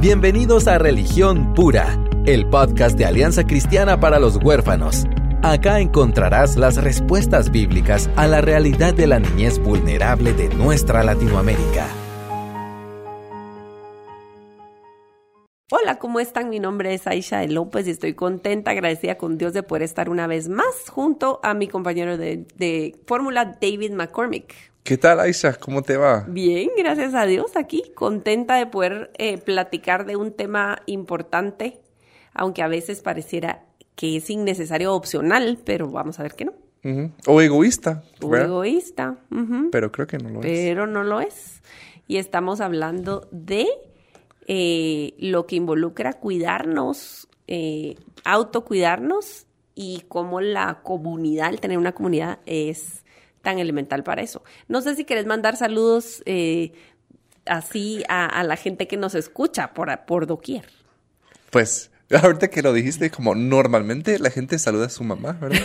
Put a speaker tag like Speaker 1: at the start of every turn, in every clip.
Speaker 1: Bienvenidos a Religión Pura, el podcast de Alianza Cristiana para los Huérfanos. Acá encontrarás las respuestas bíblicas a la realidad de la niñez vulnerable de nuestra Latinoamérica.
Speaker 2: Hola, ¿cómo están? Mi nombre es Aisha López y estoy contenta, agradecida con Dios de poder estar una vez más junto a mi compañero de, de fórmula, David McCormick.
Speaker 3: ¿Qué tal, Aisha? ¿Cómo te va?
Speaker 2: Bien, gracias a Dios, aquí, contenta de poder eh, platicar de un tema importante, aunque a veces pareciera que es innecesario o opcional, pero vamos a ver que no.
Speaker 3: O egoísta.
Speaker 2: O egoísta.
Speaker 3: Pero creo que no lo
Speaker 2: es. Pero no lo es. Y estamos hablando de eh, lo que involucra cuidarnos, eh, autocuidarnos y cómo la comunidad, el tener una comunidad es tan elemental para eso. No sé si quieres mandar saludos eh, así a, la gente que nos escucha por, por doquier.
Speaker 3: Pues, ahorita que lo dijiste, como normalmente la gente saluda a su mamá, ¿verdad?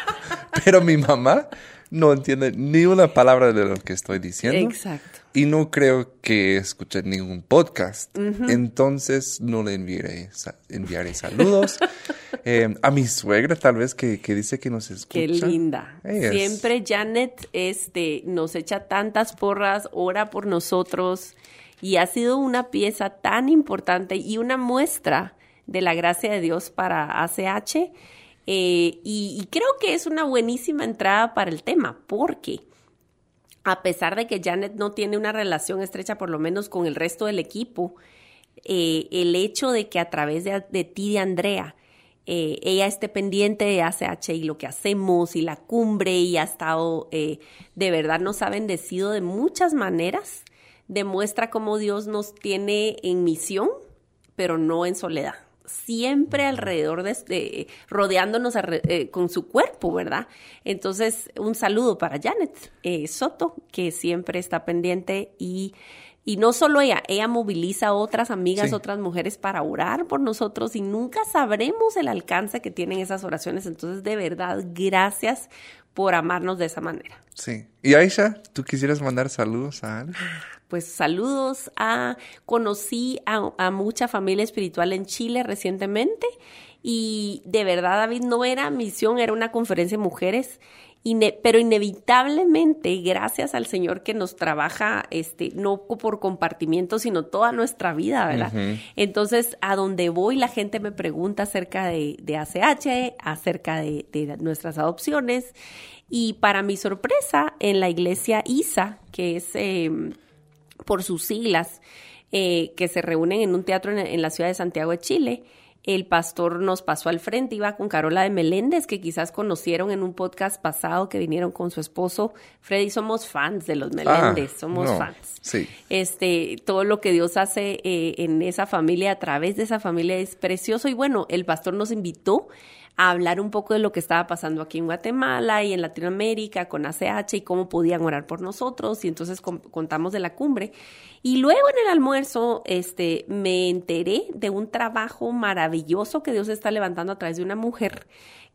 Speaker 3: Pero mi mamá no entiende ni una palabra de lo que estoy diciendo.
Speaker 2: Exacto.
Speaker 3: Y no creo que escuche ningún podcast. Entonces no le enviaré, enviaré saludos. Eh, a mi suegra tal vez que, dice que nos escucha.
Speaker 2: Qué linda. Siempre Janet este, nos echa tantas porras, ora por nosotros y ha sido una pieza tan importante y una muestra de la gracia de Dios para ACH. Eh, y, y creo que es una buenísima entrada para el tema porque a pesar de que Janet no tiene una relación estrecha, por lo menos con el resto del equipo, eh, el hecho de que a través de, ti, de Andrea, eh, ella esté pendiente de ACH y lo que hacemos y la cumbre y ha estado, eh, de verdad nos ha bendecido de muchas maneras, demuestra cómo Dios nos tiene en misión, pero no en soledad siempre alrededor de, este, rodeándonos eh, con su cuerpo, ¿verdad? Entonces, un saludo para Janet eh, Soto, que siempre está pendiente y, y no solo ella, ella moviliza a otras amigas, otras mujeres para orar por nosotros y nunca sabremos el alcance que tienen esas oraciones. Entonces, de verdad, gracias por amarnos de esa manera.
Speaker 3: Sí. Y Aisha, ¿tú quisieras mandar saludos a alguien?
Speaker 2: Pues saludos a, conocí a, mucha familia espiritual en Chile recientemente y de verdad, David, no era misión, era una conferencia de mujeres. Pero inevitablemente, gracias al Señor que nos trabaja, este, no por compartimiento, sino toda nuestra vida, ¿verdad? Entonces, a donde voy, la gente me pregunta acerca de, de ACH, acerca de, nuestras adopciones, y para mi sorpresa, en la iglesia ISA, que es em, por sus siglas, eh, que se reúnen en un teatro en la ciudad de Santiago de Chile, el pastor nos pasó al frente, iba con Carola de Meléndez, que quizás conocieron en un podcast pasado que vinieron con su esposo. Freddy, somos fans de los ah, Meléndez, somos fans.
Speaker 3: Sí.
Speaker 2: Este, todo lo que Dios hace eh, en esa familia, a través de esa familia, es precioso. Y bueno, el pastor nos invitó a hablar un poco de lo que estaba pasando aquí en Guatemala y en Latinoamérica con ACH y cómo podían orar por nosotros. Y entonces contamos de la cumbre. Y luego en el almuerzo, este, me enteré de un trabajo maravilloso que Dios está levantando a través de una mujer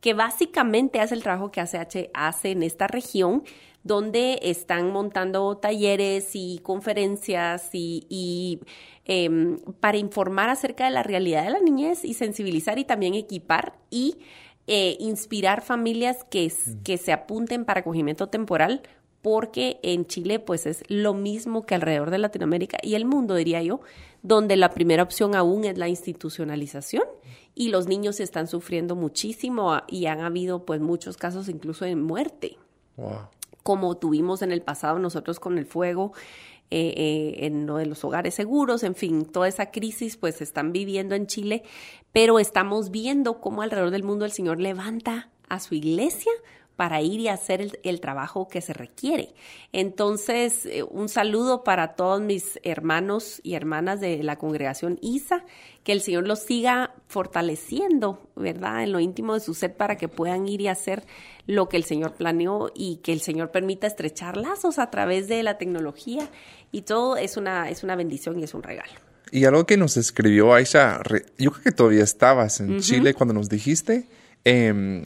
Speaker 2: que básicamente hace el trabajo que ACH hace en esta región, donde están montando talleres y conferencias y, em, para informar acerca de la realidad de la niñez y sensibilizar y también equipar y eh, inspirar familias que, que se apunten para acogimiento temporal porque en Chile pues es lo mismo que alrededor de Latinoamérica y el mundo, diría yo, donde la primera opción aún es la institucionalización y los niños están sufriendo muchísimo y han habido pues muchos casos incluso de muerte, como tuvimos en el pasado nosotros con el fuego. Eh, eh, en lo de los hogares seguros, en fin, toda esa crisis pues están viviendo en Chile, pero estamos viendo cómo alrededor del mundo el Señor levanta a su iglesia para ir y hacer el, trabajo que se requiere. Entonces, eh, un saludo para todos mis hermanos y hermanas de la congregación ISA, que el Señor los siga fortaleciendo, ¿verdad? En lo íntimo de su ser para que puedan ir y hacer lo que el Señor planeó y que el Señor permita estrechar lazos a través de la tecnología y todo es una, es una bendición y es un regalo.
Speaker 3: Y algo que nos escribió Aisha, yo creo que todavía estabas en Chile cuando nos dijiste, eh,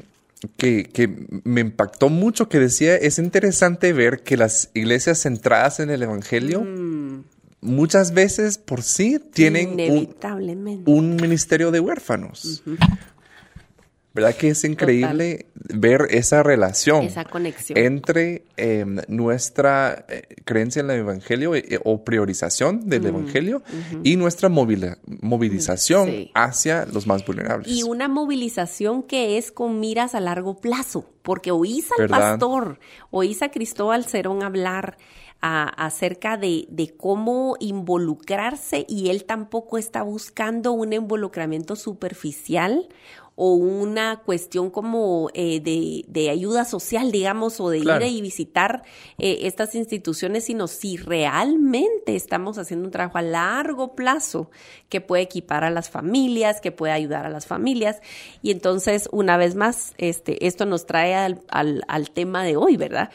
Speaker 3: que, me impactó mucho, que decía, es interesante ver que las iglesias centradas en el Evangelio mm. muchas veces por sí tienen un, un ministerio de huérfanos. ¿Verdad que es increíble ver esa relación
Speaker 2: Esa conexión.
Speaker 3: entre eh, nuestra eh, creencia en el Evangelio eh, o priorización del Evangelio y nuestra movilización
Speaker 2: Sí.
Speaker 3: hacia los más vulnerables?
Speaker 2: Y una movilización que es con miras a largo plazo, porque oís al
Speaker 3: ¿Verdad?
Speaker 2: pastor, oís a Cristóbal Cerón hablar a- acerca de, de cómo involucrarse y él tampoco está buscando un involucramiento superficial o una cuestión como eh, de, de ayuda social, digamos, o de
Speaker 3: Claro.
Speaker 2: ir y visitar eh, estas instituciones, sino si realmente estamos haciendo un trabajo a largo plazo que puede equipar a las familias, que puede ayudar a las familias. Y entonces, una vez más, este, esto nos trae al, al, al tema de hoy, ¿verdad?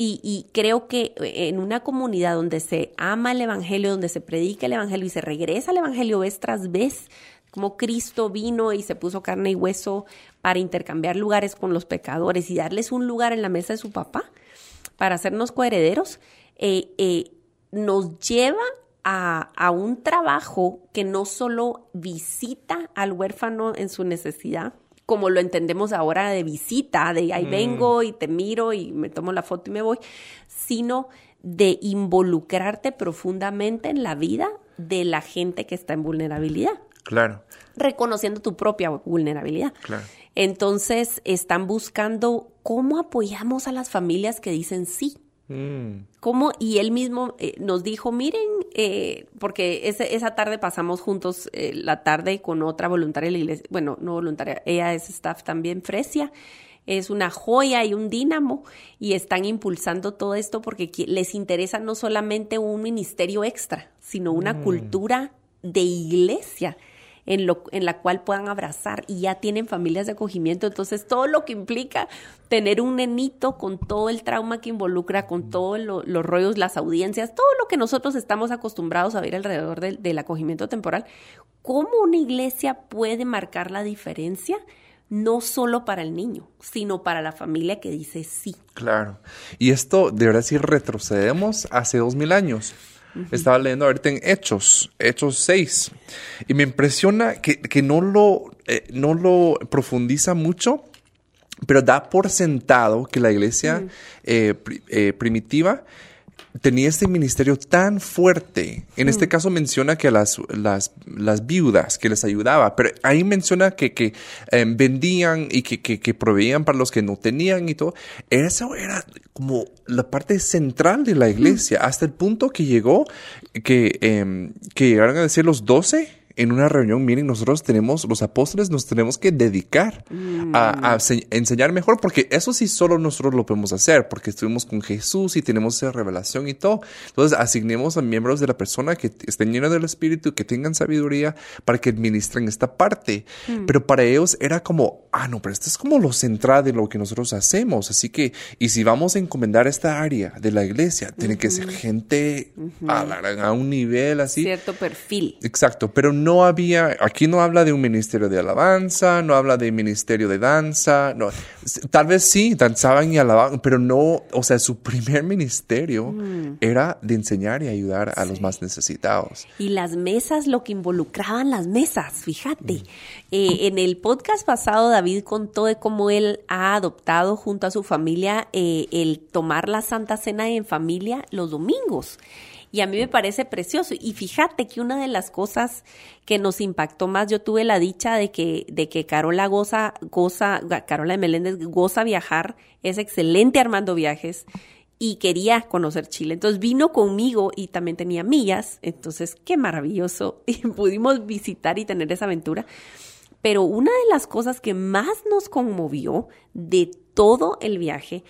Speaker 2: Y, y creo que en una comunidad donde se ama el Evangelio, donde se predica el Evangelio y se regresa al Evangelio vez tras vez, como Cristo vino y se puso carne y hueso para intercambiar lugares con los pecadores y darles un lugar en la mesa de su papá, para hacernos coherederos, eh, eh, nos lleva a, a un trabajo que no solo visita al huérfano en su necesidad, como lo entendemos ahora de visita, de ahí vengo y te miro y me tomo la foto y me voy, sino de involucrarte profundamente en la vida de la gente que está en vulnerabilidad
Speaker 3: Claro,
Speaker 2: reconociendo tu propia vulnerabilidad.
Speaker 3: Claro.
Speaker 2: Entonces, están buscando cómo apoyamos a las familias que dicen sí.
Speaker 3: Mm,
Speaker 2: ¿Cómo? Y él mismo eh, nos dijo, miren, eh, porque ese- esa tarde pasamos juntos eh, la tarde con otra voluntaria de la iglesia, bueno, no voluntaria, ella es staff también, Fresia, es una joya y un dínamo y están impulsando todo esto porque les interesa no solamente un ministerio extra, sino una cultura de iglesia en, lo, en la cual puedan abrazar y ya tienen familias de acogimiento. Entonces, todo lo que implica tener un nenito con todo el trauma que involucra, con todos lo- los rollos, las audiencias, todo lo que nosotros estamos acostumbrados a ver alrededor del, del acogimiento temporal, ¿cómo una iglesia puede marcar la diferencia? No solo para el niño, sino para la familia que dice sí.
Speaker 3: claro. Y esto, de verdad, si retrocedemos hace dos mil años. Estaba leyendo ahorita en Hechos, Hechos 6, y me impresiona que, que no, lo, eh, no lo profundiza mucho, pero da por sentado que la iglesia eh, pri- eh, primitiva tenía este ministerio tan fuerte. En este caso menciona que a las, las, las viudas que les ayudaba, pero ahí menciona que, que eh, vendían y que, que, que proveían para los que no tenían y todo. Eso era como la parte central de la iglesia, hasta el punto que llegó que, em, que llegaron a decir los doce en una reunión, miren, nosotros tenemos, los apóstoles nos tenemos que dedicar a, a se- enseñar mejor, porque eso sí solo nosotros lo podemos hacer, porque estuvimos con Jesús y tenemos esa revelación y todo. Entonces, asignemos a miembros de la persona que estén llenos del Espíritu, que tengan sabiduría para que administren esta parte. Pero para ellos era como, ah, no, pero esto es como lo central de lo que nosotros hacemos. Así que, y si vamos a encomendar esta área de la iglesia, tiene que ser gente a, a un nivel así.
Speaker 2: Cierto perfil.
Speaker 3: Exacto, pero no había, aquí no habla de un ministerio de alabanza, no habla de ministerio de danza, no, tal vez sí, danzaban y alababan, pero no, o sea, su primer ministerio era de enseñar y ayudar a los más necesitados.
Speaker 2: Y las mesas, lo que involucraban las mesas, fíjate. Eh, en el podcast pasado, David contó de cómo él ha adoptado junto a su familia eh, el tomar la Santa Cena en familia los domingos. Y a mí me parece precioso. Y fíjate que una de las cosas que nos impactó más, yo tuve la dicha de que, de que Carola goza, goza, Carola de Meléndez goza viajar, es excelente armando viajes y quería conocer Chile. Entonces vino conmigo y también tenía millas. Entonces, qué maravilloso. Y pudimos visitar y tener esa aventura. Pero una de las cosas que más nos conmovió de todo el viaje,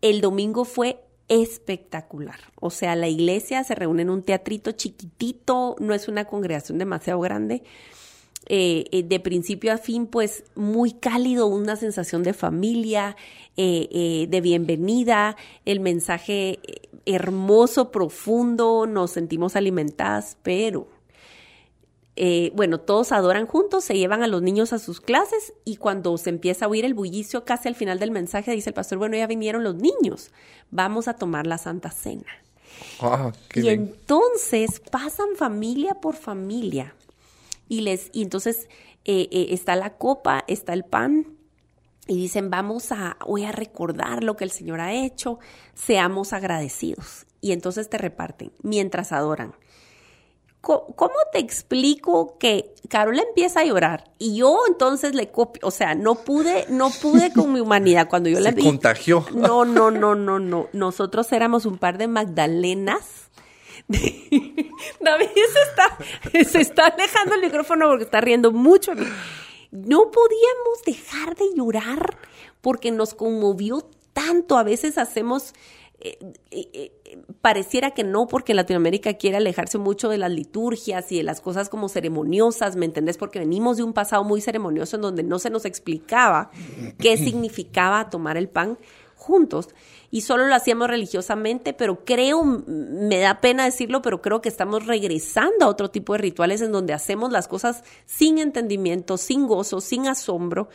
Speaker 2: el domingo fue espectacular. O sea, la iglesia se reúne en un teatrito chiquitito, no es una congregación demasiado grande. Eh, eh, de principio a fin, pues muy cálido, una sensación de familia, eh, de bienvenida, el mensaje hermoso, profundo, nos sentimos alimentadas, pero eh, bueno, todos adoran juntos, se llevan a los niños a sus clases y cuando se empieza a oír el bullicio casi al final del mensaje dice el pastor, bueno, ya vinieron los niños, vamos a tomar la Santa Cena.
Speaker 3: Ah, qué
Speaker 2: y
Speaker 3: bien.
Speaker 2: entonces pasan familia por familia y les y entonces eh, eh, está la copa, está el pan y dicen vamos a voy a recordar lo que el Señor ha hecho, seamos agradecidos y entonces te reparten mientras adoran. ¿Cómo te explico que Carola empieza a llorar y yo entonces le copio? O sea, no pude, no pude con mi humanidad cuando yo
Speaker 3: Se
Speaker 2: la vi.
Speaker 3: contagió.
Speaker 2: No, no, no, no, no. Nosotros éramos un par de Magdalenas. David se está, se está alejando el micrófono porque está riendo mucho. No podíamos dejar de llorar porque nos conmovió tanto. A veces hacemos, eh, eh, eh, pareciera que no, porque Latinoamérica quiere alejarse mucho de las liturgias y de las cosas como ceremoniosas, ¿me entendés? Porque venimos de un pasado muy ceremonioso en donde no se nos explicaba qué significaba tomar el pan juntos y solo lo hacíamos religiosamente, pero creo, me da pena decirlo, pero creo que estamos regresando a otro tipo de rituales en donde hacemos las cosas sin entendimiento, sin gozo, sin asombro,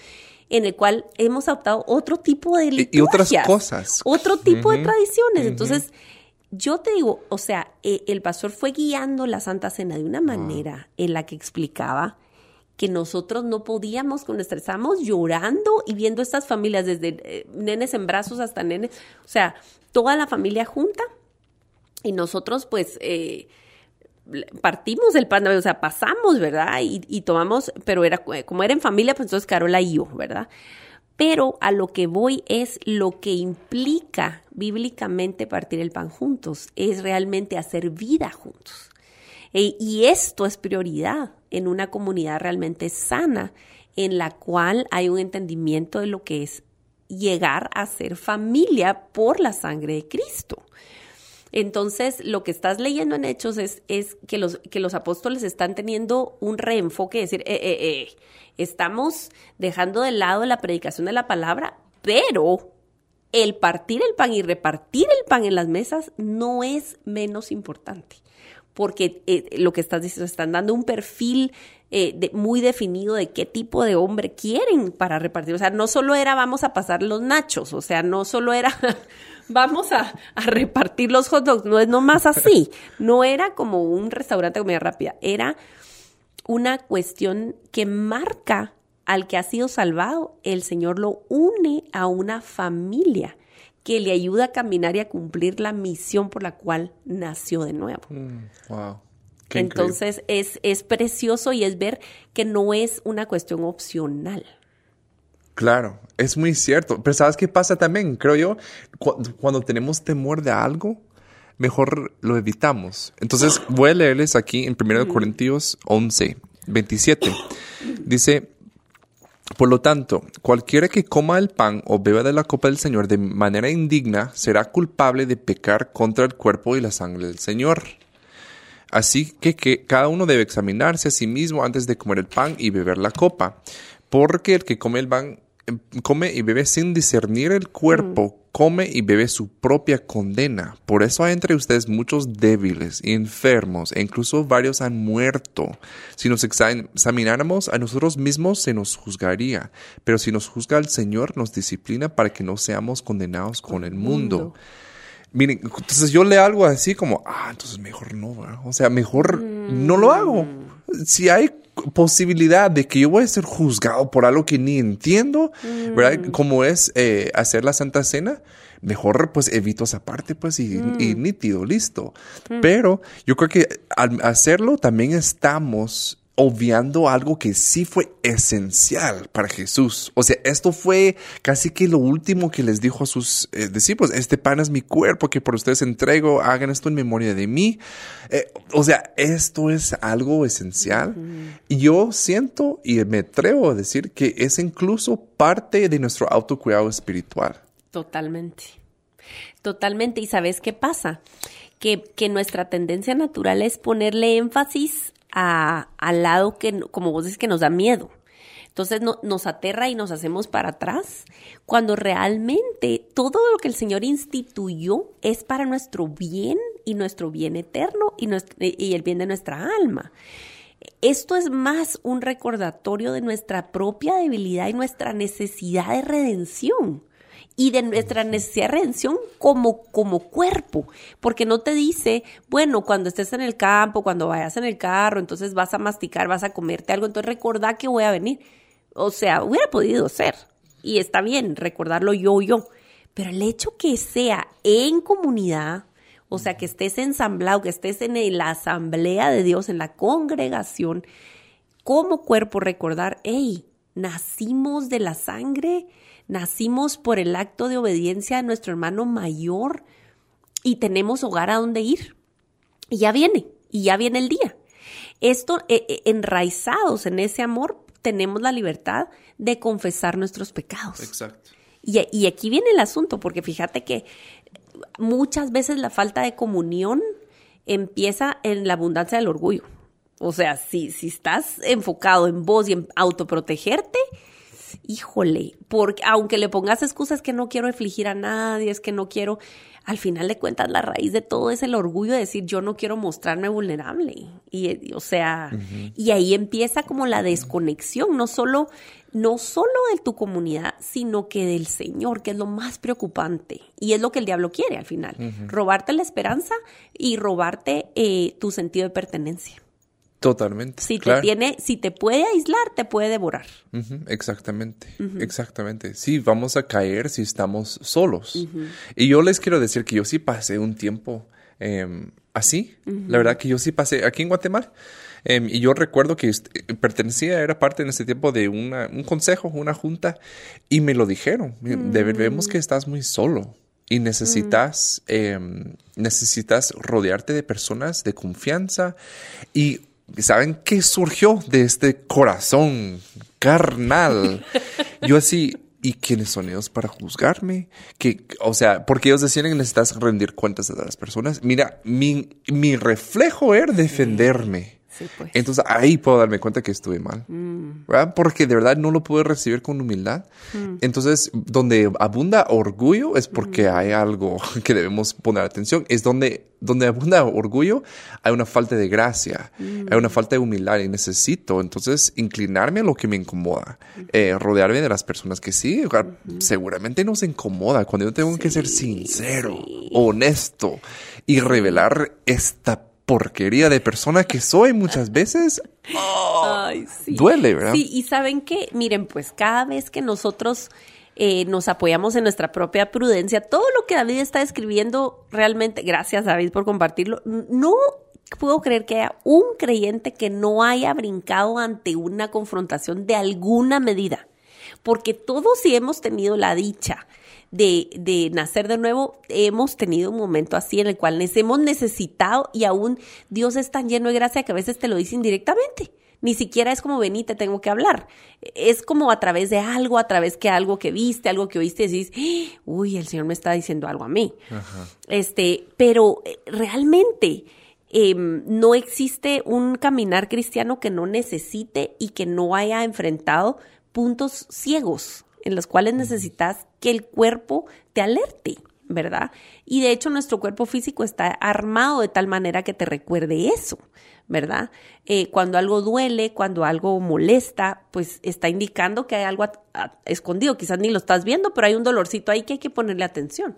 Speaker 2: en el cual hemos adoptado otro tipo de
Speaker 3: y
Speaker 2: liturgias.
Speaker 3: otras cosas.
Speaker 2: Otro tipo de tradiciones. Entonces, yo te digo, o sea, eh, el pastor fue guiando la Santa Cena de una manera en la que explicaba que nosotros no podíamos con nuestra, estábamos llorando y viendo estas familias, desde eh, nenes en brazos hasta nenes, o sea, toda la familia junta y nosotros pues eh, partimos el pan, o sea, pasamos, ¿verdad? Y, y tomamos, pero era como era en familia, pues entonces Carola y yo, ¿verdad? Pero a lo que voy es lo que implica bíblicamente partir el pan juntos, es realmente hacer vida juntos. E- y esto es prioridad en una comunidad realmente sana, en la cual hay un entendimiento de lo que es llegar a ser familia por la sangre de Cristo. Entonces, lo que estás leyendo en Hechos es, es que, los, apóstoles están teniendo un reenfoque, decir, eh, eh, eh, estamos dejando de lado la predicación de la palabra, pero el partir el pan y repartir el pan en las mesas no es menos importante, porque eh, lo que estás diciendo, están dando un perfil eh, muy definido de qué tipo de hombre quieren para repartir. O sea, no solo era vamos a pasar los nachos, o sea, no solo era vamos a, a repartir los hot dogs, no es nomás así, no era como un restaurante de comida rápida, era una cuestión que marca al que ha sido salvado, el Señor lo une a una familia que le ayuda a caminar y a cumplir la misión por la cual nació de nuevo.
Speaker 3: Mm, wow. Qué.
Speaker 2: Entonces es, es precioso y es ver que no es una cuestión opcional.
Speaker 3: Claro, es muy cierto. Pero ¿sabes qué pasa también? Creo yo, cu- cuando tenemos temor de algo, mejor lo evitamos. Entonces, voy a leerles aquí en 1 Corintios 11, 27. Dice, por lo tanto, cualquiera que coma el pan o beba de la copa del Señor de manera indigna será culpable de pecar contra el cuerpo y la sangre del Señor. Así que, que cada uno debe examinarse a sí mismo antes de comer el pan y beber la copa. Porque el que come el pan, come y bebe sin discernir el cuerpo, come y bebe su propia condena. Por eso hay entre ustedes muchos débiles y enfermos, e incluso varios han muerto. Si nos exa- examináramos a nosotros mismos, se nos juzgaría. Pero si nos juzga el Señor, nos disciplina para que no seamos condenados con el mundo.
Speaker 2: mundo.
Speaker 3: Miren, entonces yo leo algo así como, ah, entonces mejor no, ¿verdad? O sea, mejor no lo hago. Si hay posibilidad de que yo voy a ser juzgado por algo que ni entiendo, ¿verdad? Como es eh, hacer la Santa Cena, mejor pues evito esa parte, pues, y, y nítido, listo. Pero yo creo que al hacerlo también estamos obviando algo que sí fue esencial para Jesús. O sea, esto fue casi que lo último que les dijo a sus eh, discípulos. Este pan es mi cuerpo que por ustedes entrego. Hagan esto en memoria de mí. Eh, o sea, esto es algo esencial. Y yo siento y me atrevo a decir que es incluso parte de nuestro autocuidado espiritual.
Speaker 2: Totalmente. Totalmente. ¿Y sabes qué pasa? Que, que nuestra tendencia natural es ponerle énfasis al lado que, como vos dices, que nos da miedo. Entonces no- nos aterra y nos hacemos para atrás, cuando realmente todo lo que el Señor instituyó es para nuestro bien y nuestro bien eterno y, y el bien de nuestra alma. Esto es más un recordatorio de nuestra propia debilidad y nuestra necesidad de redención. Y de nuestra necesidad de redención como, como cuerpo, porque no te dice, bueno, cuando estés en el campo, cuando vayas en el carro, entonces vas a masticar, vas a comerte algo, entonces recordá que voy a venir. O sea, hubiera podido ser, y está bien recordarlo yo, yo, pero el hecho que sea en comunidad, o sea, que estés ensamblado, que estés en la asamblea de Dios, en la congregación, como cuerpo recordar, hey, nacimos de la sangre, nacimos por el acto de obediencia a nuestro hermano mayor y tenemos hogar a donde ir. Y ya viene, y ya viene el día. Esto, eh, eh, enraizados en ese amor, tenemos la libertad de confesar nuestros pecados.
Speaker 3: Exacto.
Speaker 2: Y, y aquí viene el asunto, porque fíjate que muchas veces la falta de comunión empieza en la abundancia del orgullo. O sea, si, si estás enfocado en vos y en autoprotegerte, híjole, porque aunque le pongas excusas que no quiero afligir a nadie, es que no quiero, al final de cuentas la raíz de todo es el orgullo de decir yo no quiero mostrarme vulnerable. Y o sea, y ahí empieza como la desconexión, no solo no solo de tu comunidad, sino que del Señor, que es lo más preocupante. Y es lo que el diablo quiere al final, robarte la esperanza y robarte eh, tu sentido de pertenencia.
Speaker 3: Totalmente.
Speaker 2: Si te tiene, si te puede aislar, te puede devorar.
Speaker 3: exactamente, exactamente. Sí, vamos a caer si estamos solos. Y yo les quiero decir que yo sí pasé un tiempo em, así. La verdad que yo sí pasé aquí en Guatemala. Em, y yo recuerdo que pertenecía, era parte en ese tiempo de una, un consejo, una junta, y me lo dijeron. Vemos que estás muy solo y necesitas, em, necesitas rodearte de personas de confianza y ¿saben qué surgió de este corazón carnal? Yo así, ¿y quiénes son ellos para juzgarme? Que, o sea, porque ellos decían que necesitas rendir cuentas a las personas. Mira, mi, mi reflejo era defenderme. Pues. Entonces ahí puedo darme cuenta que estuve mal, mm. ¿verdad? Porque de verdad no lo puedo recibir con humildad. Mm. Entonces, donde abunda orgullo es porque mm. hay algo que debemos poner atención. Es donde, donde abunda orgullo, hay una falta de gracia, hay una falta de humildad y necesito entonces inclinarme a lo que me incomoda, eh, rodearme de las personas que sí, seguramente nos incomoda cuando yo tengo que ser sincero, honesto y revelar esta porquería de persona que soy muchas veces, duele, ¿verdad?
Speaker 2: Sí, y saben que, miren, pues cada vez que nosotros eh, nos apoyamos en nuestra propia prudencia, todo lo que David está escribiendo, realmente, gracias David por compartirlo, no puedo creer que haya un creyente que no haya brincado ante una confrontación de alguna medida, porque todos sí hemos tenido la dicha de, de, nacer de nuevo, hemos tenido un momento así en el cual hemos necesitado y aún Dios es tan lleno de gracia que a veces te lo dice indirectamente. Ni siquiera es como vení, te tengo que hablar. Es como a través de algo, a través de algo que viste, algo que oíste, decís, uy, el Señor me está diciendo algo a mí. Este, pero eh, realmente em, no existe un caminar cristiano que no necesite y que no haya enfrentado puntos ciegos en los cuales necesitas que el cuerpo te alerte, ¿verdad? Y de hecho nuestro cuerpo físico está armado de tal manera que te recuerde eso, ¿verdad? Eh, cuando algo duele, cuando algo molesta, pues está indicando que hay algo escondido, quizás ni lo estás viendo, pero hay un dolorcito ahí que hay que ponerle atención.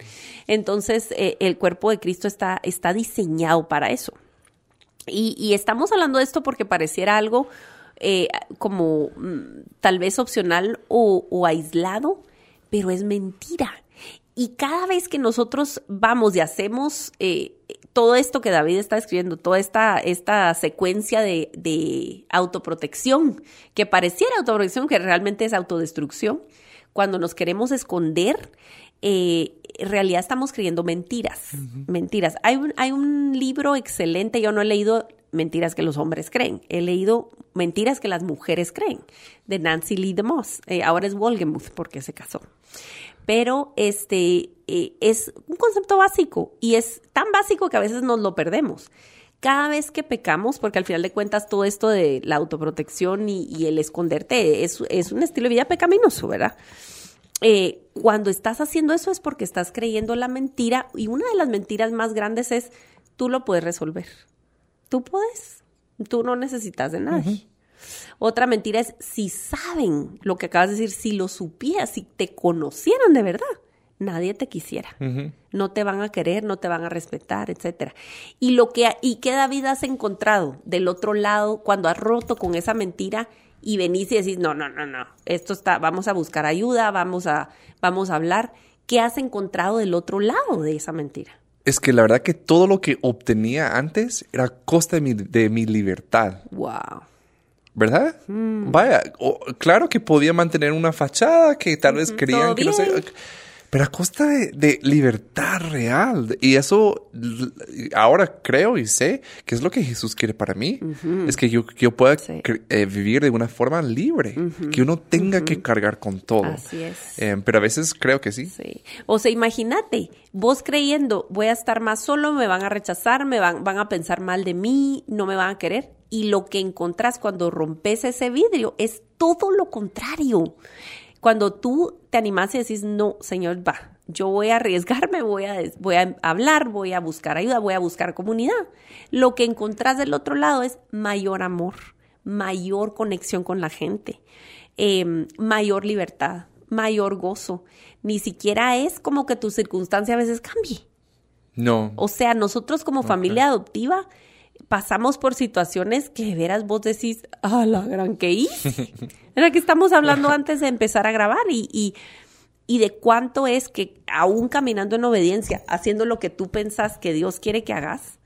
Speaker 2: Entonces, eh, el cuerpo de Cristo está, está diseñado para eso. Y, y estamos hablando de esto porque pareciera algo eh, como mm, tal vez opcional o, aislado, pero es mentira. Y cada vez que nosotros vamos y hacemos eh, todo esto que David está escribiendo, toda esta, esta secuencia de, autoprotección, que pareciera autoprotección, que realmente es autodestrucción, cuando nos queremos esconder, eh, en realidad estamos creyendo mentiras, mentiras. Hay un, hay un libro excelente, yo no he leído Mentiras que los hombres creen. He leído Mentiras que las mujeres creen, de Nancy Lee DeMoss. Eh, ahora es Wolgemuth porque se casó. Pero este eh, es un concepto básico y es tan básico que a veces nos lo perdemos. Cada vez que pecamos, porque al final de cuentas todo esto de la autoprotección y, el esconderte es, un estilo de vida pecaminoso, ¿verdad? Eh, cuando estás haciendo eso es porque estás creyendo la mentira y una de las mentiras más grandes es tú lo puedes resolver tú puedes, tú no necesitas de nadie. Otra mentira es si saben lo que acabas de decir, si lo supieras, si te conocieran de verdad, nadie te quisiera. No te van a querer, no te van a respetar, etcétera. Y lo que y qué David has encontrado del otro lado cuando has roto con esa mentira y venís y decís, "No, no, no, no. Esto está vamos a buscar ayuda, vamos a vamos a hablar." ¿Qué has encontrado del otro lado de esa mentira?
Speaker 3: Es que la verdad que todo lo que obtenía antes era a costa de mi, de mi libertad.
Speaker 2: Wow.
Speaker 3: ¿Verdad? Vaya, o- claro que podía mantener una fachada que tal vez creían que no sé. Pero a costa de, de libertad real. Y eso ahora creo y sé que es lo que Jesús quiere para mí. Es que yo, que yo pueda
Speaker 2: Sí.
Speaker 3: eh, vivir de una forma libre. Que uno tenga que cargar con todo.
Speaker 2: Así es.
Speaker 3: Eh, pero a veces creo que sí.
Speaker 2: Sí. O sea, imagínate, vos creyendo, voy a estar más solo, me van a rechazar, me van, van a pensar mal de mí, no me van a querer. Y lo que encontrás cuando rompes ese vidrio es todo lo contrario. Cuando tú te animas y decís, no, Señor, va, yo voy a arriesgarme, voy a, voy a hablar, voy a buscar ayuda, voy a buscar comunidad. Lo que encontrás del otro lado es mayor amor, mayor conexión con la gente, eh, mayor libertad, mayor gozo. Ni siquiera es como que tu circunstancia a veces cambie.
Speaker 3: No.
Speaker 2: O sea, nosotros como familia adoptiva pasamos por situaciones que de veras vos decís, ah, la gran que hice. Era que estamos hablando antes de empezar a grabar y, y, y de cuánto es que aún caminando en obediencia, haciendo lo que tú pensás que Dios quiere que hagas,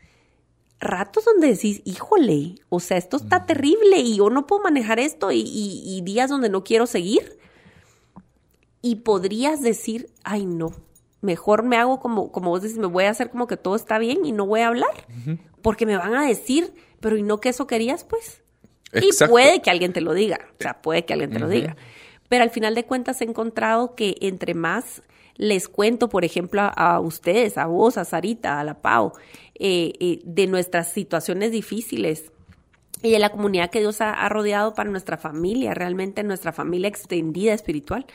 Speaker 2: ratos donde decís, híjole, o sea, esto está terrible y yo no puedo manejar esto y, y- y días donde no quiero seguir. Y podrías decir, ay no, mejor me hago como, como vos decís, me voy a hacer como que todo está bien y no voy a hablar, porque me van a decir, pero ¿y no que eso querías pues? Y puede que alguien te lo diga, o sea, puede que alguien te lo diga. Pero al final de cuentas he encontrado que entre más les cuento, por ejemplo, a, a ustedes, a vos, a Sarita, a la Pau, eh, eh, de nuestras situaciones difíciles y de la comunidad que Dios ha, ha rodeado para nuestra familia, realmente nuestra familia extendida espiritual,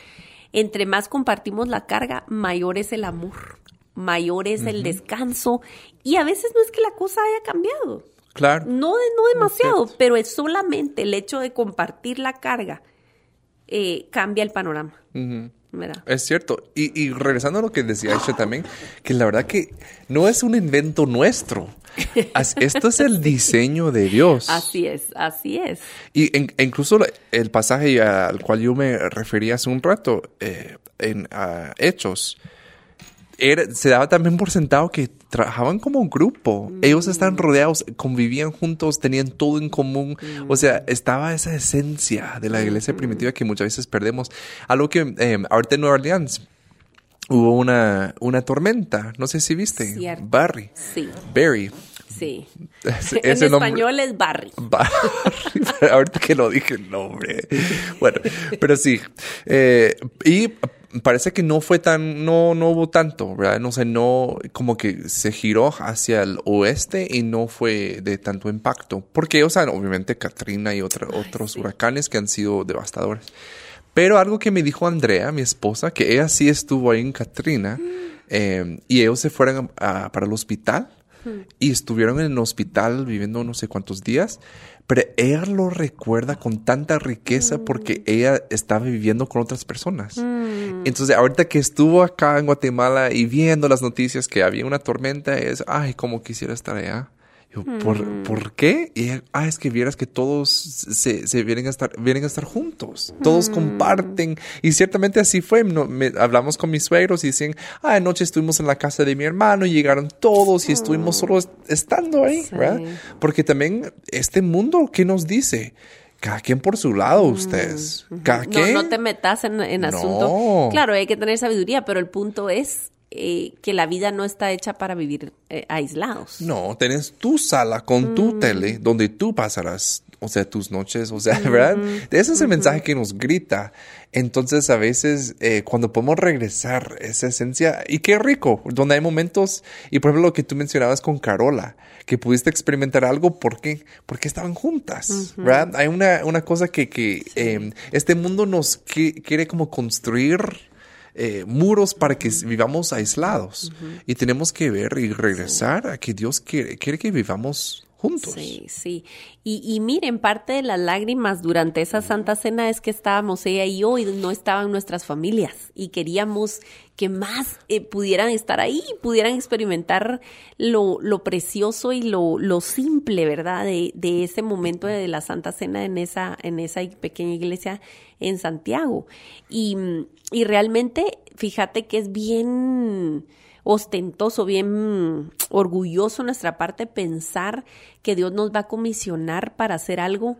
Speaker 2: entre más compartimos la carga, mayor es el amor, mayor es el descanso y a veces no es que la cosa haya cambiado.
Speaker 3: Claro.
Speaker 2: No, de- no demasiado, pero es solamente el hecho de compartir la carga eh, cambia el panorama.
Speaker 3: Es cierto. Y, y regresando a lo que decía Aisha también, que la verdad que no es un invento nuestro. Esto es el diseño de Dios.
Speaker 2: Así es, así es.
Speaker 3: Y en- e incluso el pasaje al cual yo me referí hace un rato, eh, en ah, Hechos, era- se daba también por sentado que trabajaban como un grupo. Ellos estaban rodeados, convivían juntos, tenían todo en común. O sea, estaba esa esencia de la iglesia primitiva que muchas veces perdemos. Algo que eh, ahorita en Nueva Orleans hubo una, una tormenta. No sé si viste.
Speaker 2: Cierto.
Speaker 3: Barry.
Speaker 2: Sí,
Speaker 3: Barry.
Speaker 2: sí.
Speaker 3: Es-
Speaker 2: en
Speaker 3: ese nombre-
Speaker 2: español es Barry.
Speaker 3: Barry. Ahorita que lo dije el nombre. Bueno, pero sí. Eh, y parece que no fue tan, no, no hubo tanto, ¿verdad? No sé, no, como que se giró hacia el oeste y no fue de tanto impacto. Porque, o sea, obviamente Katrina y otra- otros
Speaker 2: sí.
Speaker 3: huracanes que han sido devastadores. Pero algo que me dijo Andrea, mi esposa, que ella sí estuvo ahí en Katrina, eh, y ellos se fueron a- para el hospital y estuvieron en el hospital viviendo no sé cuántos días, pero ella lo recuerda con tanta riqueza porque ella estaba viviendo con otras personas. Entonces, ahorita que estuvo acá en Guatemala y viendo las noticias que había una tormenta, es, ay, cómo quisiera estar allá. Yo, ¿por, ¿por qué? Y ah, es que vieras que todos se, se vienen, a estar, vienen a estar juntos. Todos comparten. Y ciertamente así fue. No, me- hablamos con mis suegros y dicen, ah, anoche estuvimos en la casa de mi hermano y llegaron todos y estuvimos solo est- estando ahí,
Speaker 2: Sí.
Speaker 3: ¿verdad? Porque también este mundo, ¿qué nos dice? Cada quien por su lado, ustedes. Cada
Speaker 2: No,
Speaker 3: quien.
Speaker 2: no te metas en, en
Speaker 3: No.
Speaker 2: asunto. Claro, hay que tener sabiduría, pero el punto es eh, que la vida no está hecha para vivir eh, aislados.
Speaker 3: No, tenés tu sala con
Speaker 2: Mm.
Speaker 3: tu tele donde tú pasarás, o sea, tus noches, o sea, ¿verdad? Ese es el mensaje que nos grita. Entonces, a veces, eh, cuando podemos regresar esa esencia, y qué rico, donde hay momentos, y por ejemplo, lo que tú mencionabas con Carola, que pudiste experimentar algo, ¿por qué? Porque estaban juntas, ¿verdad? Hay una, una cosa que, que eh, este mundo nos qui- quiere como construir eh, muros para que vivamos aislados. Y tenemos que ver y regresar a que Dios quiere, quiere que vivamos
Speaker 2: Sí, sí. Y, y miren, parte de las lágrimas durante esa Santa Cena es que estábamos ella y yo y no estaban nuestras familias y queríamos que más eh, pudieran estar ahí, pudieran experimentar lo, lo precioso y lo, lo simple, ¿verdad? De, de, ese momento de la Santa Cena en esa, en esa pequeña iglesia en Santiago. Y, y realmente, fíjate que es bien ostentoso, bien orgulloso nuestra parte pensar que Dios nos va a comisionar para hacer algo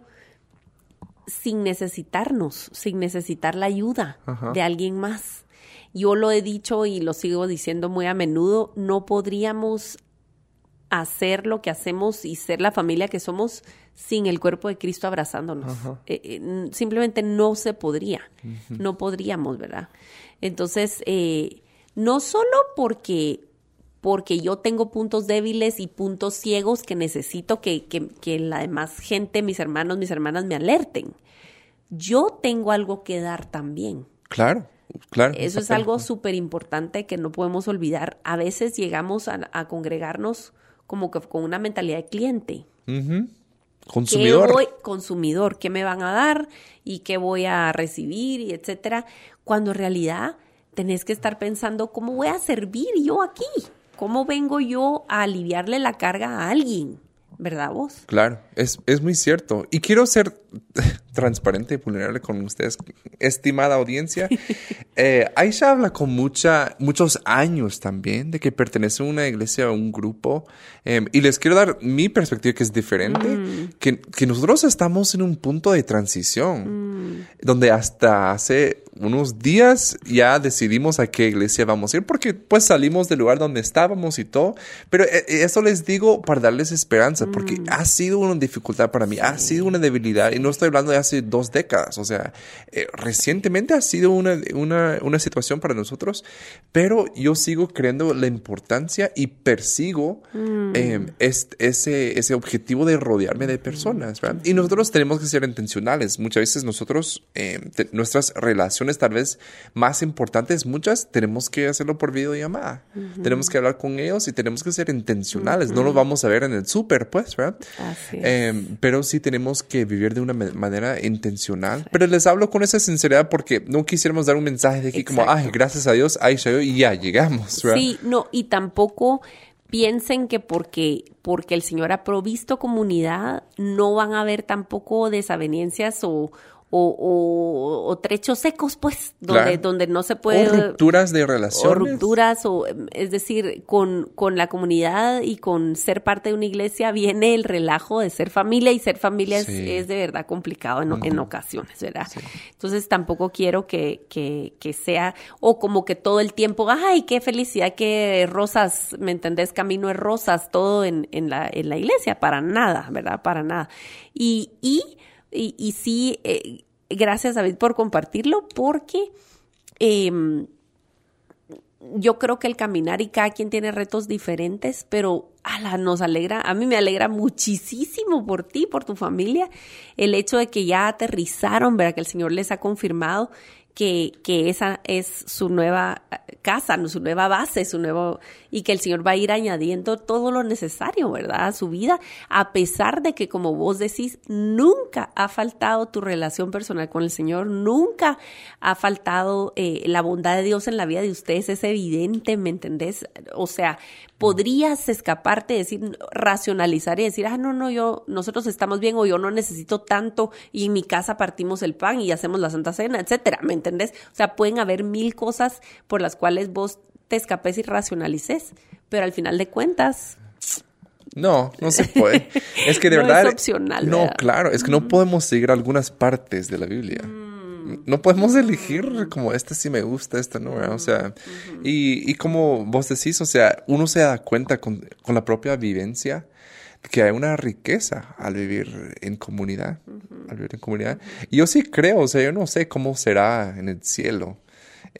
Speaker 2: sin necesitarnos, sin necesitar la ayuda Ajá. de alguien más. Yo lo he dicho y lo sigo diciendo muy a menudo, no podríamos hacer lo que hacemos y ser la familia que somos sin el cuerpo de Cristo abrazándonos. Eh, eh, simplemente no se podría, uh -huh. no podríamos, ¿verdad? Entonces, eh, no solo porque porque yo tengo puntos débiles y puntos ciegos que necesito que, que, que, la demás gente, mis hermanos, mis hermanas me alerten. Yo tengo algo que dar también.
Speaker 3: Claro, claro.
Speaker 2: Eso es algo súper importante que no podemos olvidar. A veces llegamos a, a, congregarnos como que con una mentalidad de cliente.
Speaker 3: Uh -huh. Consumidor.
Speaker 2: ¿Qué voy, consumidor, ¿qué me van a dar? ¿Y qué voy a recibir? Y etcétera. Cuando en realidad tenés que estar pensando, ¿cómo voy a servir yo aquí? ¿Cómo vengo yo a aliviarle la carga a alguien? ¿Verdad vos?
Speaker 3: Claro, es, es muy cierto. Y quiero ser transparente y vulnerable con ustedes, estimada audiencia. eh, Aisha habla con mucha, muchos años también de que pertenece a una iglesia, a un grupo. Eh, y les quiero dar mi perspectiva que es diferente, mm. que, que, nosotros estamos en un punto de transición, mm. donde hasta hace unos días ya decidimos a qué iglesia vamos a ir, porque pues salimos del lugar donde estábamos y todo. Pero eh, eso les digo para darles esperanza, porque mm. ha sido una dificultad para mí, sí. ha sido una debilidad. Y no estoy hablando de hace dos décadas, o sea, eh, recientemente ha sido una, una, una, situación para nosotros, pero yo sigo creyendo la importancia y persigo mm. eh, es, ese, ese objetivo de rodearme de personas, ¿verdad? Y nosotros tenemos que ser intencionales. Muchas veces nosotros, eh, te, nuestras relaciones tal vez más importantes, muchas, tenemos que hacerlo por videollamada. Uh -huh. Tenemos que hablar con ellos y tenemos que ser intencionales. Uh -huh. No los vamos a ver en el súper, pues, ¿verdad? pero sí tenemos que vivir de una manera intencional. Pero les hablo con esa sinceridad porque no quisiéramos dar un mensaje de aquí Exacto. como, ay, gracias a Dios, ahí yo y ya llegamos. ¿verdad?
Speaker 2: Sí, no, y tampoco piensen que porque, porque el Señor ha provisto comunidad, no van a haber tampoco desavenencias o, o, o, o, trechos secos, pues, donde, claro. donde no se puede...
Speaker 3: O rupturas de relaciones.
Speaker 2: O rupturas, o, es decir, con, con la comunidad y con ser parte de una iglesia viene el relajo de ser familia y ser familia sí. es, es, de verdad complicado en, uh -huh. en ocasiones, ¿verdad? Sí. Entonces tampoco quiero que, que, que, sea, o como que todo el tiempo, ay, qué felicidad que rosas, ¿me entendés? Camino es rosas, todo en, en, la, en la iglesia, para nada, ¿verdad? Para nada. Y, y y, y sí, eh, gracias David por compartirlo, porque eh, yo creo que el caminar y cada quien tiene retos diferentes, pero ala, nos alegra, a mí me alegra muchísimo por ti, por tu familia, el hecho de que ya aterrizaron, ¿verdad? Que el Señor les ha confirmado que, que esa es su nueva casa, su nueva base, su nuevo, y que el Señor va a ir añadiendo todo lo necesario, ¿verdad? A su vida, a pesar de que, como vos decís, nunca ha faltado tu relación personal con el Señor, nunca ha faltado eh, la bondad de Dios en la vida de ustedes, es evidente, ¿me entendés? O sea, podrías escaparte, decir, racionalizar y decir, ah, no, no, yo, nosotros estamos bien o yo no necesito tanto y en mi casa partimos el pan y hacemos la Santa Cena, etcétera, ¿me entendés? O sea, pueden haber mil cosas por las cuales vos te escapes y racionalices, pero al final de cuentas...
Speaker 3: No, no se puede. Es que de
Speaker 2: no
Speaker 3: verdad...
Speaker 2: Es opcional.
Speaker 3: No, ¿verdad? claro, es que no podemos seguir algunas partes de la Biblia. Mm no podemos elegir como este sí me gusta, este no, ¿verdad? o sea, -huh. y, y, como vos decís, o sea, uno se da cuenta con, con, la propia vivencia que hay una riqueza al vivir en comunidad, uh -huh. al vivir en comunidad. Y yo sí creo, o sea, yo no sé cómo será en el cielo.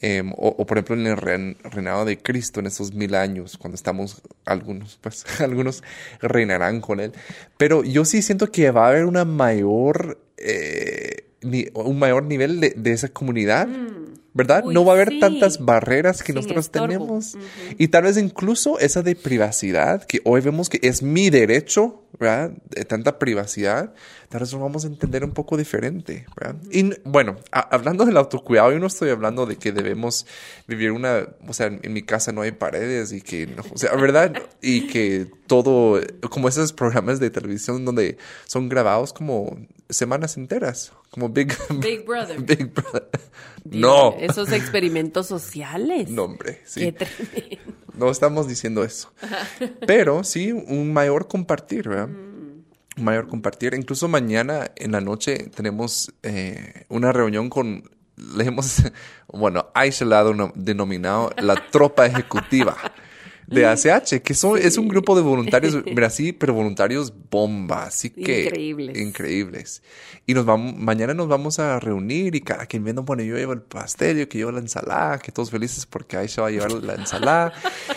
Speaker 3: Eh, o, o, por ejemplo en el rein, reinado de Cristo en esos mil años, cuando estamos algunos, pues algunos reinarán con él. Pero yo sí siento que va a haber una mayor eh, ni, un mayor nivel de, de esa comunidad, mm. ¿Verdad?
Speaker 2: Uy,
Speaker 3: no va a haber
Speaker 2: sí.
Speaker 3: tantas barreras que
Speaker 2: Sin
Speaker 3: nosotros
Speaker 2: estorbo.
Speaker 3: tenemos.
Speaker 2: Uh -huh.
Speaker 3: Y tal vez incluso esa de privacidad, que hoy vemos que es mi derecho, ¿verdad? De tanta privacidad, tal vez lo vamos a entender un poco diferente, ¿verdad? Y bueno, hablando del autocuidado, yo no estoy hablando de que debemos vivir una, o sea, en, mi casa no hay paredes y que, no, o sea, ¿verdad? Y que todo, como esos programas de televisión donde son grabados como semanas enteras, como Big,
Speaker 2: Big Brother.
Speaker 3: Big Brother. no.
Speaker 2: Esos experimentos sociales.
Speaker 3: No, hombre, sí.
Speaker 2: Qué.
Speaker 3: No estamos diciendo eso. Pero sí, un mayor compartir, ¿verdad? Un mayor compartir. Incluso mañana en la noche tenemos eh, una reunión con, le hemos, bueno, Aisha la ha denominado la tropa ejecutiva de ACH, que son, es un grupo de voluntarios, mira, sí, pero voluntarios bomba, así que
Speaker 2: increíbles.
Speaker 3: increíbles. Y nos vamos, mañana nos vamos a reunir y cada quien viendo, bueno, yo llevo el pastel, yo que llevo la ensalada, que todos felices porque Aisha va a llevar la ensalada.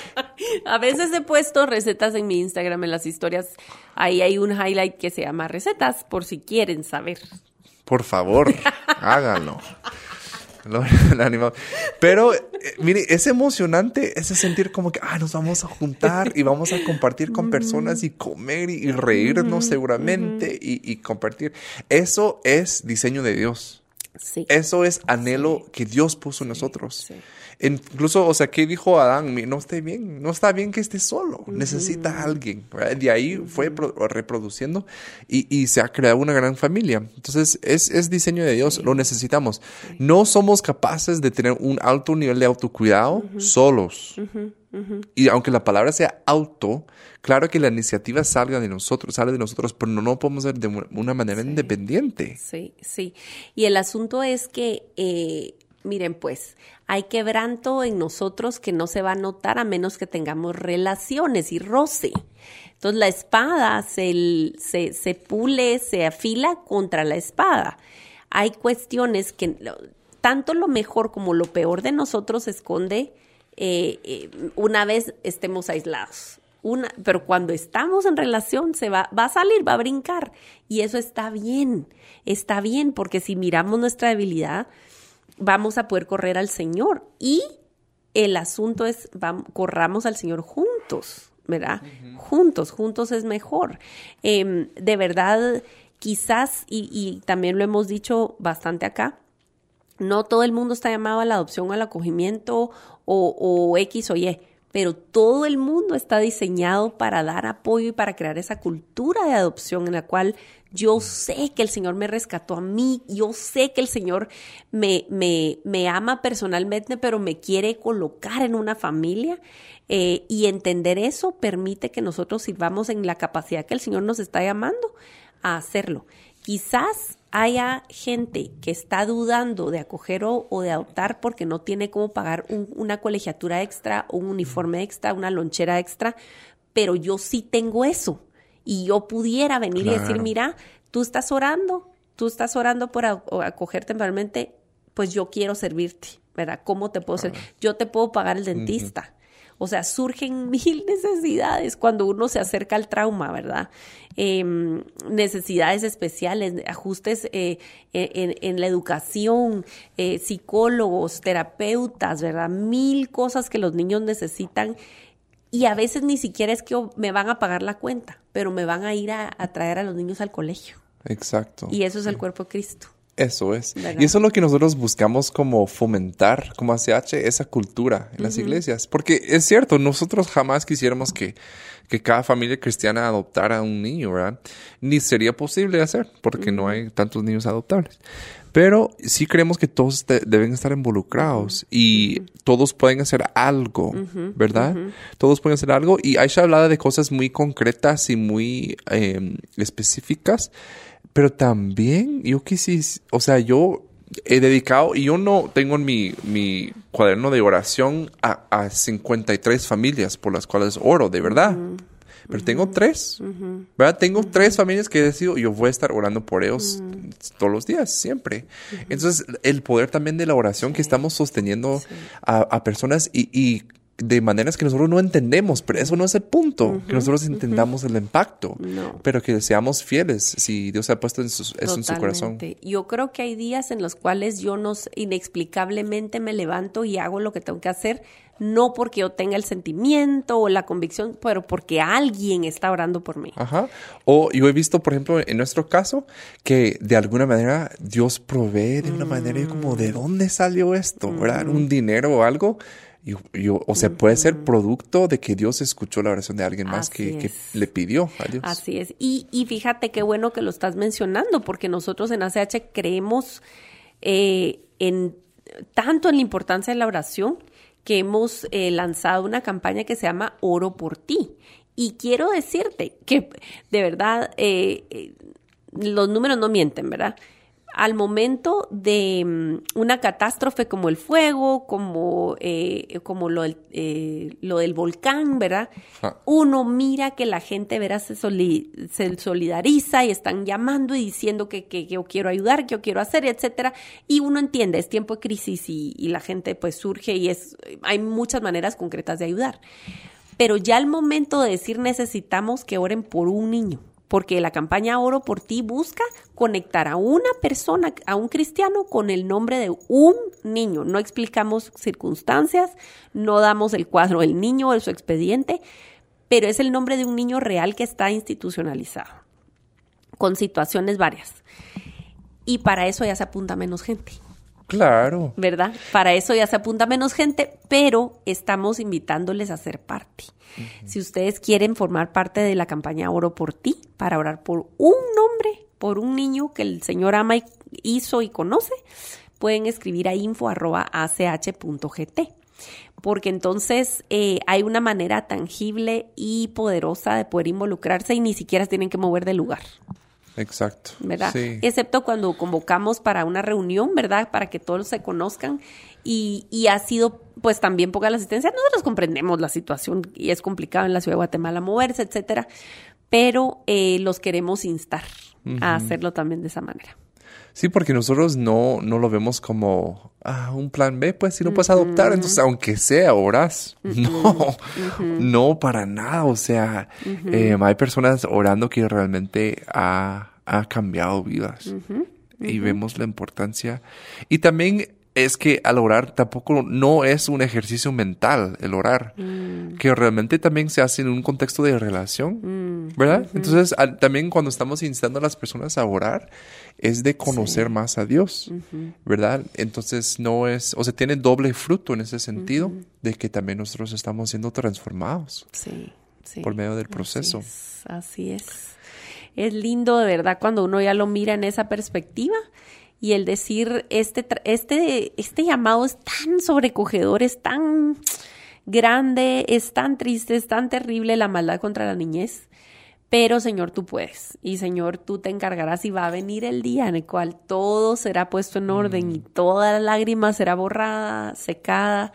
Speaker 2: a veces he puesto recetas en mi Instagram, en las historias, ahí hay un highlight que se llama recetas, por si quieren saber.
Speaker 3: Por favor, háganlo. Pero, eh, mire, es emocionante ese sentir como que, ah, nos vamos a juntar y vamos a compartir con personas y comer y, reírnos seguramente y, compartir. Eso es diseño de Dios. Eso es anhelo que Dios puso en nosotros. Incluso, o sea, ¿qué dijo Adán? No está bien, no está bien que esté solo, necesita a alguien. De ahí fue reproduciendo y, se ha creado una gran familia. Entonces, es, diseño de Dios, lo necesitamos. No somos capaces de tener un alto nivel de autocuidado solos. Y aunque la palabra sea auto, claro que la iniciativa salga de nosotros, sale de nosotros, pero no, no podemos ser de una manera independiente.
Speaker 2: Sí, sí. Y el asunto es que eh, miren pues, hay quebranto en nosotros que no se va a notar a menos que tengamos relaciones y roce. Entonces la espada se, se, pule, se afila contra la espada. Hay cuestiones que tanto lo mejor como lo peor de nosotros se esconde eh, eh, una vez estemos aislados. Una, pero cuando estamos en relación se va, va a salir, va a brincar. Y eso está bien, está bien, porque si miramos nuestra debilidad, vamos a poder correr al Señor. Y el asunto es, vamos, corramos al Señor juntos, ¿verdad? Juntos, juntos es mejor. Em, de verdad, quizás, y, también lo hemos dicho bastante acá, no todo el mundo está llamado a la adopción al acogimiento o, o X o Y pero todo el mundo está diseñado para dar apoyo y para crear esa cultura de adopción en la cual yo sé que el Señor me rescató a mí, yo sé que el Señor me, me, me ama personalmente, pero me quiere colocar en una familia. Eh, y entender eso permite que nosotros sirvamos en la capacidad que el Señor nos está llamando a hacerlo. Quizás haya gente que está dudando de acoger o, de adoptar porque no tiene cómo pagar una colegiatura extra, un uniforme extra, una lonchera extra, pero yo sí tengo eso y yo pudiera venir y decir, mira, tú estás orando, tú estás orando por acoger temporalmente, pues yo quiero servirte, ¿verdad? ¿Cómo te puedo servir? Yo te puedo pagar el dentista. O sea, surgen mil necesidades cuando uno se acerca al trauma, ¿verdad? Em, necesidades especiales, ajustes eh, en, la educación, eh, psicólogos, terapeutas, ¿verdad? Mil cosas que los niños necesitan y a veces ni siquiera es que me van a pagar la cuenta, pero me van a ir a, traer a los niños al colegio.
Speaker 3: Exacto.
Speaker 2: Y eso es el cuerpo de Cristo.
Speaker 3: Eso es. Y eso es lo que nosotros buscamos como fomentar, como ACH, esa cultura en las iglesias. Porque es cierto, nosotros jamás quisiéramos que, que cada familia cristiana adoptara a un niño, ¿verdad? Ni sería posible hacer, porque no hay tantos niños adoptables. Pero sí creemos que todos deben estar involucrados y todos pueden hacer algo, ¿verdad? Todos pueden hacer algo. Y Aisha hablaba de cosas muy concretas y muy em, específicas, pero también yo quisiste, o sea, yo he dedicado, y yo no tengo en mi, mi cuaderno de oración a, a 53 familias por las cuales oro, de verdad. Pero tengo tres, ¿verdad? Tengo tres familias que he decidido, yo voy a estar orando por ellos todos los días, siempre. Entonces, el poder también de la oración que estamos sosteniendo a, personas y, de maneras que nosotros no entendemos, pero eso no es el punto, que nosotros entendamos el impacto, pero que seamos fieles si Dios ha puesto eso en su corazón.
Speaker 2: Yo creo que hay días en los cuales yo no inexplicablemente me levanto y hago lo que tengo que hacer, no porque yo tenga el sentimiento o la convicción, pero porque alguien está orando por mí.
Speaker 3: Ajá. O yo he visto, por ejemplo, en nuestro caso, que de alguna manera Dios provee de una manera como, ¿de dónde salió esto? ¿Verdad? Un dinero o algo o sea, puede ser producto de que Dios escuchó la oración de alguien más que, le pidió a Dios.
Speaker 2: Así es. Y, y, fíjate qué bueno que lo estás mencionando, porque nosotros en ACH creemos eh, en tanto en la importancia de la oración que hemos eh, lanzado una campaña que se llama Oro por ti. Y quiero decirte que de verdad eh, los números no mienten, ¿verdad? Al momento de mm, una catástrofe como el fuego, como, eh, como lo, del, eh, lo del volcán, ¿verdad? Uno mira que la gente, ¿verdad? Se, solidariza y están llamando y diciendo que, que, yo quiero ayudar, que yo quiero hacer, etcétera. Y uno entiende, es tiempo de crisis y, y la gente pues surge y es, hay muchas maneras concretas de ayudar. Pero ya al momento de decir necesitamos que oren por un niño, porque la campaña Oro por ti busca conectar a una persona, a un cristiano, con el nombre de un niño. No explicamos circunstancias, no damos el cuadro del niño o su expediente, pero es el nombre de un niño real que está institucionalizado, con situaciones varias. Y para eso ya se apunta menos gente.
Speaker 3: Claro.
Speaker 2: ¿Verdad? Para eso ya se apunta menos gente, pero estamos invitándoles a ser parte. Si ustedes quieren formar parte de la campaña Oro por ti, para orar por un nombre, por un niño que el Señor ama y hizo y conoce, pueden escribir a info.ach.gt. Porque entonces eh, hay una manera tangible y poderosa de poder involucrarse y ni siquiera tienen que mover de lugar.
Speaker 3: Exacto.
Speaker 2: ¿Verdad? Excepto cuando convocamos para una reunión, ¿verdad? Para que todos se conozcan y, y ha sido pues también poca la asistencia. Nosotros comprendemos la situación y es complicado en la ciudad de Guatemala moverse, etcétera, pero eh, los queremos instar a hacerlo también de esa manera.
Speaker 3: Sí, porque nosotros no, no lo vemos como ah, un plan B, pues si no puedes adoptar, entonces aunque sea oras, no, no para nada, o sea, eh, hay personas orando que realmente ha, ha cambiado vidas. Y vemos la importancia. Y también es que al orar tampoco no es un ejercicio mental el orar, mm. que realmente también se hace en un contexto de relación, mm. ¿verdad? Entonces, también cuando estamos instando a las personas a orar, es de conocer más a Dios, ¿verdad? Entonces, no es, o sea, tiene doble fruto en ese sentido, de que también nosotros estamos siendo transformados
Speaker 2: sí,
Speaker 3: por medio del proceso.
Speaker 2: así es. Es lindo de verdad cuando uno ya lo mira en esa perspectiva y el decir, este, este, este llamado es tan sobrecogedor, es tan grande, es tan triste, es tan terrible la maldad contra la niñez. Pero Señor, tú puedes. Y Señor, tú te encargarás y va a venir el día en el cual todo será puesto en orden y mm. toda la lágrima será borrada, secada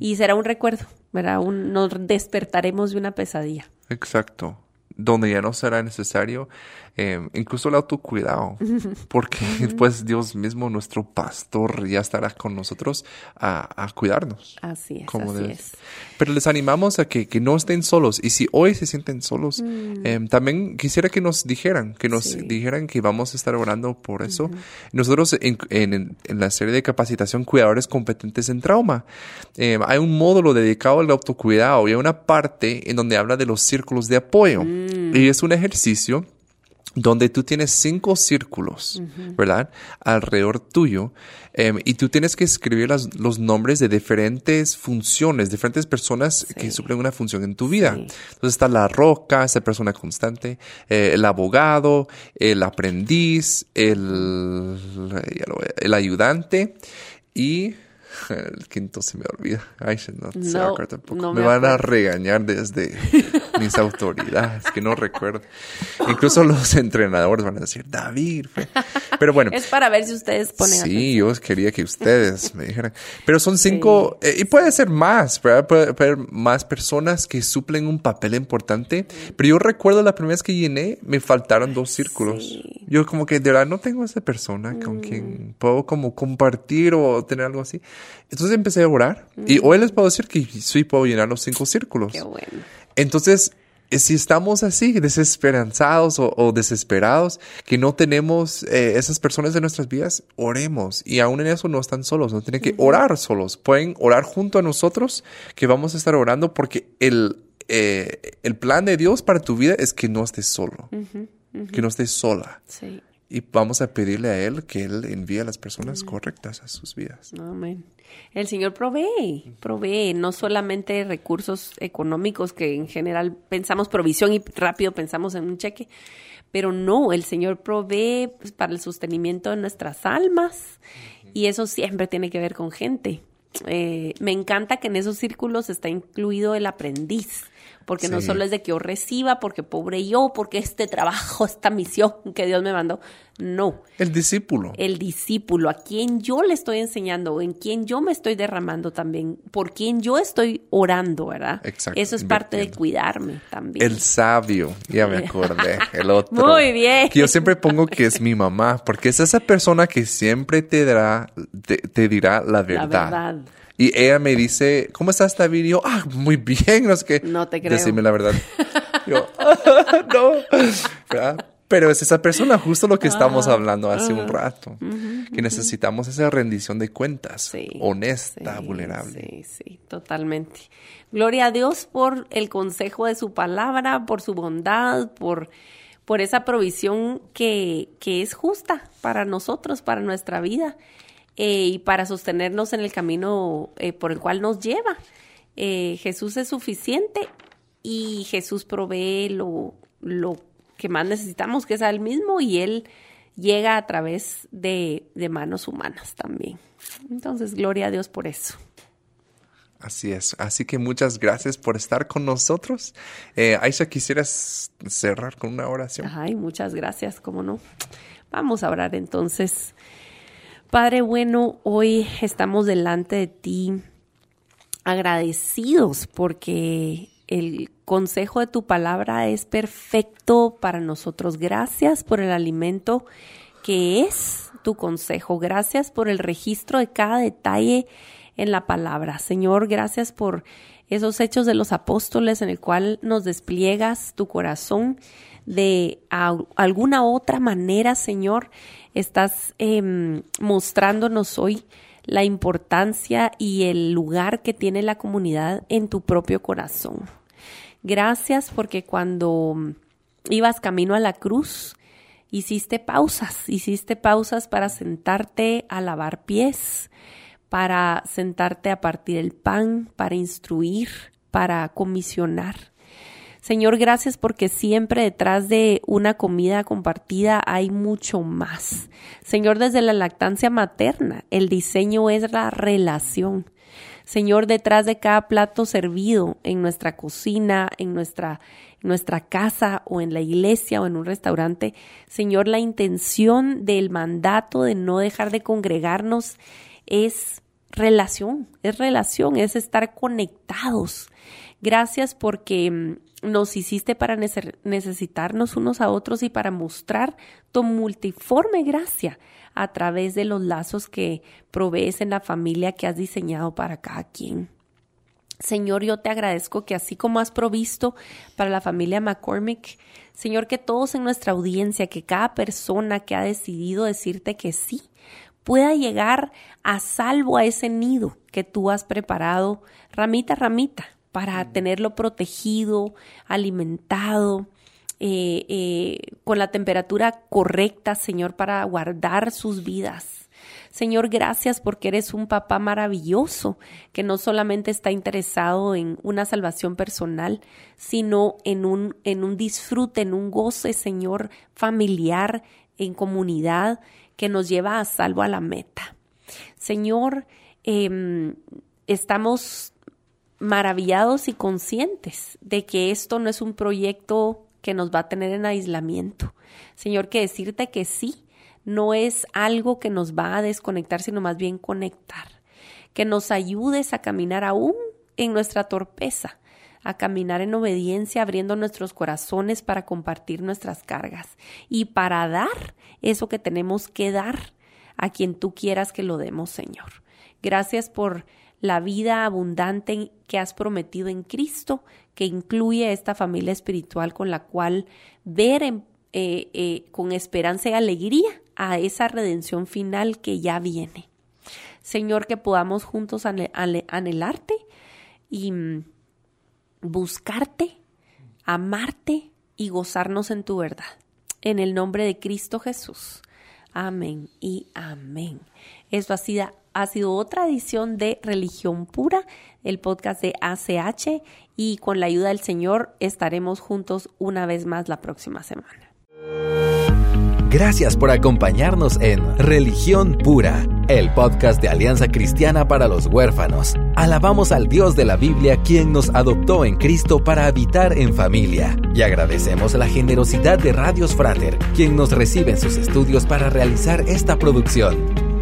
Speaker 2: y será un recuerdo, ¿verdad? Un, nos despertaremos de una pesadilla.
Speaker 3: Exacto. Donde ya no será necesario eh, incluso el autocuidado, porque pues Dios mismo, nuestro pastor, ya estará con nosotros a, cuidarnos.
Speaker 2: Así es. Como así es.
Speaker 3: Pero les animamos a que, que, no estén solos y si hoy se sienten solos, mm. em, también quisiera que nos dijeran, que nos dijeran que vamos a estar orando por eso. Nosotros en, en, en, la serie de capacitación Cuidadores Competentes en Trauma, em, hay un módulo dedicado al autocuidado y hay una parte en donde habla de los círculos de apoyo. Mm. Y es un ejercicio donde tú tienes cinco círculos, ¿verdad? Alrededor tuyo. Em, y tú tienes que escribir los nombres de diferentes funciones, diferentes personas que suplen una función en tu vida. Entonces está la roca, esa persona constante, eh, el abogado, el aprendiz, el, el ayudante y el quinto se me olvida. Ay, no, tampoco. me, van a regañar desde mis autoridades, que no recuerdo. Incluso los entrenadores van a decir, David. Pero bueno.
Speaker 2: es para ver si ustedes ponen
Speaker 3: Sí, yo quería que ustedes me dijeran. Pero son cinco, eh, y puede ser más, ¿verdad? Puede, haber más personas que suplen un papel importante. Pero yo recuerdo la primera vez que llené, me faltaron dos círculos. Yo como que de verdad no tengo esa persona con
Speaker 2: Mm.
Speaker 3: quien puedo como compartir o tener algo así. Entonces empecé a orar y hoy les puedo decir que sí puedo llenar los cinco círculos.
Speaker 2: Qué bueno.
Speaker 3: Entonces, eh, si estamos así, desesperanzados o, o desesperados, que no tenemos eh, esas personas en nuestras vidas, oremos. Y aún en eso no están solos, no tienen que orar solos. Pueden orar junto a nosotros, que vamos a estar orando porque el, eh, el plan de Dios para tu vida es que no estés solo, que no estés sola.
Speaker 2: Sí.
Speaker 3: Y vamos a pedirle a Él que Él envíe a las personas correctas a sus vidas.
Speaker 2: Amén. El Señor provee, provee no solamente recursos económicos que en general pensamos provisión y rápido pensamos en un cheque, pero no, el Señor provee pues, para el sostenimiento de nuestras almas y eso siempre tiene que ver con gente. Eh, me encanta que en esos círculos está incluido el aprendiz, porque no solo es de que yo reciba, porque pobre yo, porque este trabajo, esta misión que Dios me mandó, no,
Speaker 3: El discípulo.
Speaker 2: el discípulo, a quien yo le estoy enseñando, en quien yo me estoy derramando también, por quien yo estoy orando, ¿verdad?
Speaker 3: Exacto,
Speaker 2: Eso es parte de cuidarme también.
Speaker 3: El sabio, ya me acordé, el otro.
Speaker 2: Muy bien.
Speaker 3: Que yo siempre pongo que es mi mamá, porque es esa persona que siempre te dará, te, te dirá la verdad.
Speaker 2: verdad.
Speaker 3: Y ella me dice, ¿cómo estás, David? Y yo, ah, muy bien, no sé qué.
Speaker 2: No te creo.
Speaker 3: Decime la verdad. Yo, no. ¿Verdad? Pero es esa persona, justo lo que estamos hablando hace un rato, que necesitamos esa rendición de cuentas,
Speaker 2: Sí,
Speaker 3: honesta,
Speaker 2: sí,
Speaker 3: vulnerable.
Speaker 2: Sí, sí, totalmente. Gloria a Dios por el consejo de su palabra, por su bondad, por, por esa provisión que, que es justa para nosotros, para nuestra vida eh, y para sostenernos en el camino eh, por el cual nos lleva. Eh, Jesús es suficiente y Jesús provee lo, lo que más necesitamos, que es a Él mismo, y Él llega a través de, de manos humanas también. Entonces, gloria a Dios por eso.
Speaker 3: Así es. Así que muchas gracias por estar con nosotros. Eh, Aisha, ¿quisieras cerrar con una oración?
Speaker 2: Ay, muchas gracias, cómo no. Vamos a orar entonces. Padre bueno, hoy estamos delante de ti agradecidos porque el consejo de tu palabra es perfecto para nosotros. Gracias por el alimento que es tu consejo. Gracias por el registro de cada detalle en la palabra. Señor, gracias por esos hechos de los apóstoles en el cual nos despliegas tu corazón de alguna otra manera, Señor, estás em, mostrándonos hoy la importancia y el lugar que tiene la comunidad en tu propio corazón. Gracias porque cuando ibas camino a la cruz, hiciste pausas, hiciste pausas para sentarte a lavar pies, para sentarte a partir el pan, para instruir, para comisionar. Señor, gracias porque siempre detrás de una comida compartida hay mucho más. Señor, desde la lactancia materna, el diseño es la relación. Señor, detrás de cada plato servido en nuestra cocina, en nuestra, en nuestra casa o en la iglesia o en un restaurante, Señor, la intención del mandato de no dejar de congregarnos es relación, es relación, es estar conectados. Gracias porque mm, nos hiciste para nece- necesitarnos unos a otros y para mostrar tu multiforme gracia a través de los lazos que provees en la familia que has diseñado para cada quien. Señor, yo te agradezco que así como has provisto para la familia McCormick, Señor, que todos en nuestra audiencia, que cada persona que ha decidido decirte que sí, pueda llegar a salvo a ese nido que tú has preparado, ramita ramita, para tenerlo protegido, alimentado, eh, eh, con la temperatura correcta, Señor, para guardar sus vidas. Señor, gracias porque eres un papá maravilloso que no solamente está interesado en una salvación personal, sino en un, en un disfrute, en un goce, Señor, familiar, en comunidad, que nos lleva a salvo a la meta. Señor, em, estamos maravillados y conscientes de que esto no es un proyecto que nos va a tener en aislamiento. Señor, que decirte que sí no es algo que nos va a desconectar, sino más bien conectar. Que nos ayudes a caminar aún en nuestra torpeza, a caminar en obediencia, abriendo nuestros corazones para compartir nuestras cargas y para dar eso que tenemos que dar a quien tú quieras que lo demos, Señor. Gracias por la vida abundante que has prometido en Cristo, que incluye esta familia espiritual con la cual ver eh, eh, con esperanza y alegría a esa redención final que ya viene. Señor, que podamos juntos anhelarte y mm, buscarte, amarte y gozarnos en tu verdad. En el nombre de Cristo Jesús. Amén y amén. Esto ha sido, ha sido otra edición de Religión Pura, el podcast de ACH, y con la ayuda del Señor estaremos juntos una vez más la próxima semana.
Speaker 1: Gracias por acompañarnos en Religión Pura, el podcast de Alianza Cristiana para los Huérfanos. Alabamos al Dios de la Biblia quien nos adoptó en Cristo para habitar en familia. Y agradecemos la generosidad de Radios Frater, quien nos recibe en sus estudios para realizar esta producción.